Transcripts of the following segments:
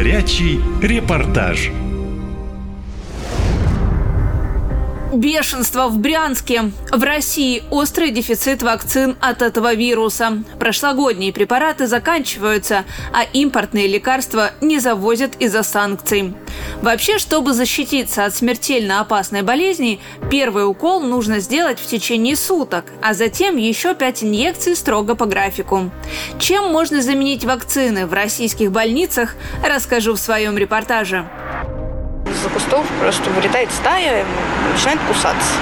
Горячий репортаж. Бешенство в Брянске. В России острый дефицит вакцин от этого вируса. Прошлогодние препараты заканчиваются, а импортные лекарства не завозят из-за санкций. Вообще, чтобы защититься от смертельно опасной болезни, первый укол нужно сделать в течение суток, а затем еще пять инъекций строго по графику. Чем можно заменить вакцины в российских больницах, расскажу в своем репортаже из-за кустов просто вылетает стая начинает кусаться.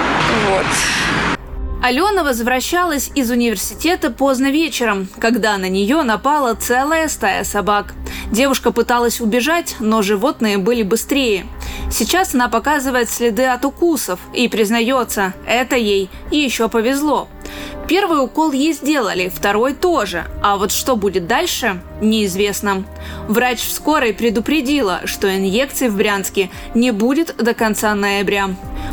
Вот. Алена возвращалась из университета поздно вечером, когда на нее напала целая стая собак. Девушка пыталась убежать, но животные были быстрее. Сейчас она показывает следы от укусов и признается, это ей еще повезло. Первый укол ей сделали, второй тоже. А вот что будет дальше, неизвестно. Врач в скорой предупредила, что инъекций в Брянске не будет до конца ноября.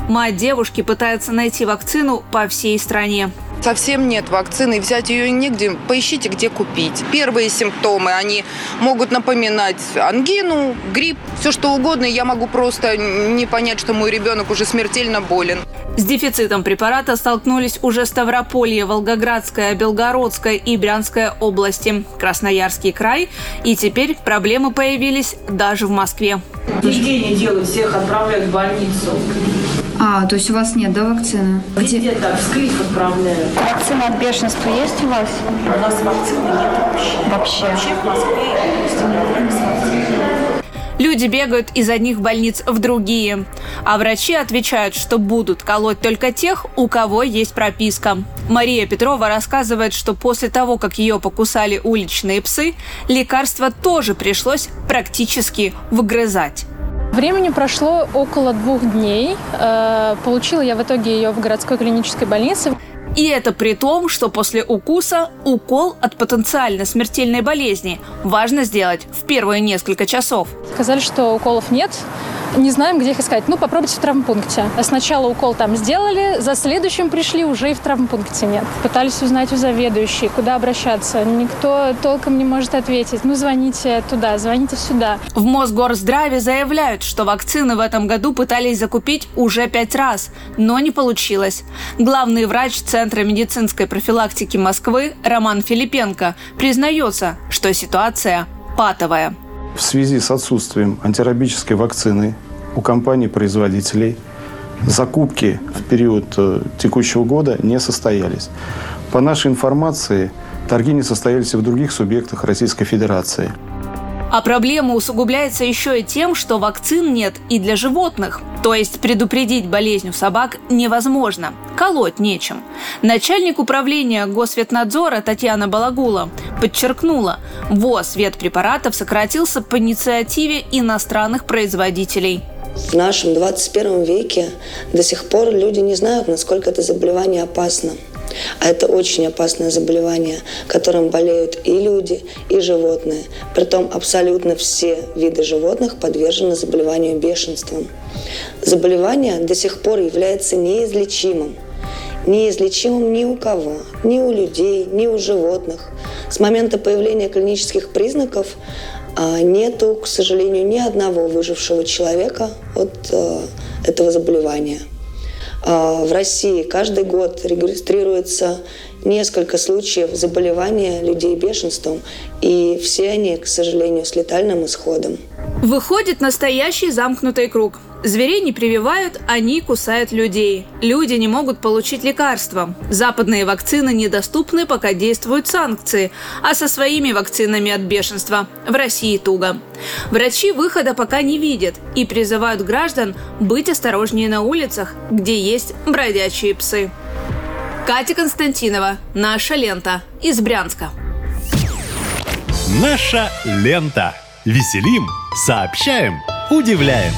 Мать девушки пытается найти вакцину по всей стране. Совсем нет вакцины, взять ее негде. Поищите, где купить. Первые симптомы, они могут напоминать ангину, грипп, все что угодно. Я могу просто не понять, что мой ребенок уже смертельно болен. С дефицитом препарата столкнулись уже Ставрополье, Волгоградская, Белгородская и Брянская области, Красноярский край, и теперь проблемы появились даже в Москве. Введение делают, всех отправляют в больницу. А, то есть у вас нет, да, вакцины? Где, Где так, в Скриф отправляют. Вакцина от бешенства есть у вас? У нас вакцины нет вообще. Вообще? Вообще в Москве Люди бегают из одних больниц в другие. А врачи отвечают, что будут колоть только тех, у кого есть прописка. Мария Петрова рассказывает, что после того, как ее покусали уличные псы, лекарство тоже пришлось практически выгрызать. Времени прошло около двух дней. Э, получила я в итоге ее в городской клинической больнице. И это при том, что после укуса укол от потенциально смертельной болезни важно сделать в первые несколько часов. Сказали, что уколов нет, не знаем, где их искать. Ну, попробуйте в травмпункте. Сначала укол там сделали, за следующим пришли, уже и в травмпункте нет. Пытались узнать у заведующей, куда обращаться. Никто толком не может ответить. Ну, звоните туда, звоните сюда. В Мосгорздраве заявляют, что вакцины в этом году пытались закупить уже пять раз, но не получилось. Главный врач Центра медицинской профилактики Москвы Роман Филипенко признается, что ситуация патовая. В связи с отсутствием антирабической вакцины у компаний-производителей закупки в период э, текущего года не состоялись. По нашей информации, торги не состоялись и в других субъектах Российской Федерации. А проблема усугубляется еще и тем, что вакцин нет и для животных. То есть предупредить болезнь у собак невозможно. Колоть нечем. Начальник управления Госветнадзора Татьяна Балагула подчеркнула, ВОЗ ветпрепаратов сократился по инициативе иностранных производителей. В нашем 21 веке до сих пор люди не знают, насколько это заболевание опасно. А это очень опасное заболевание, которым болеют и люди, и животные. Притом абсолютно все виды животных подвержены заболеванию бешенством. Заболевание до сих пор является неизлечимым. Неизлечимым ни у кого, ни у людей, ни у животных. С момента появления клинических признаков а, нету, к сожалению, ни одного выжившего человека от э, этого заболевания. А, в России каждый год регистрируется несколько случаев заболевания людей бешенством, и все они, к сожалению, с летальным исходом. Выходит настоящий замкнутый круг. Зверей не прививают, они кусают людей. Люди не могут получить лекарства. Западные вакцины недоступны, пока действуют санкции, а со своими вакцинами от бешенства в России туго. Врачи выхода пока не видят и призывают граждан быть осторожнее на улицах, где есть бродячие псы. Катя Константинова, «Наша лента» из Брянска. Наша лента. Веселим, сообщаем, удивляем.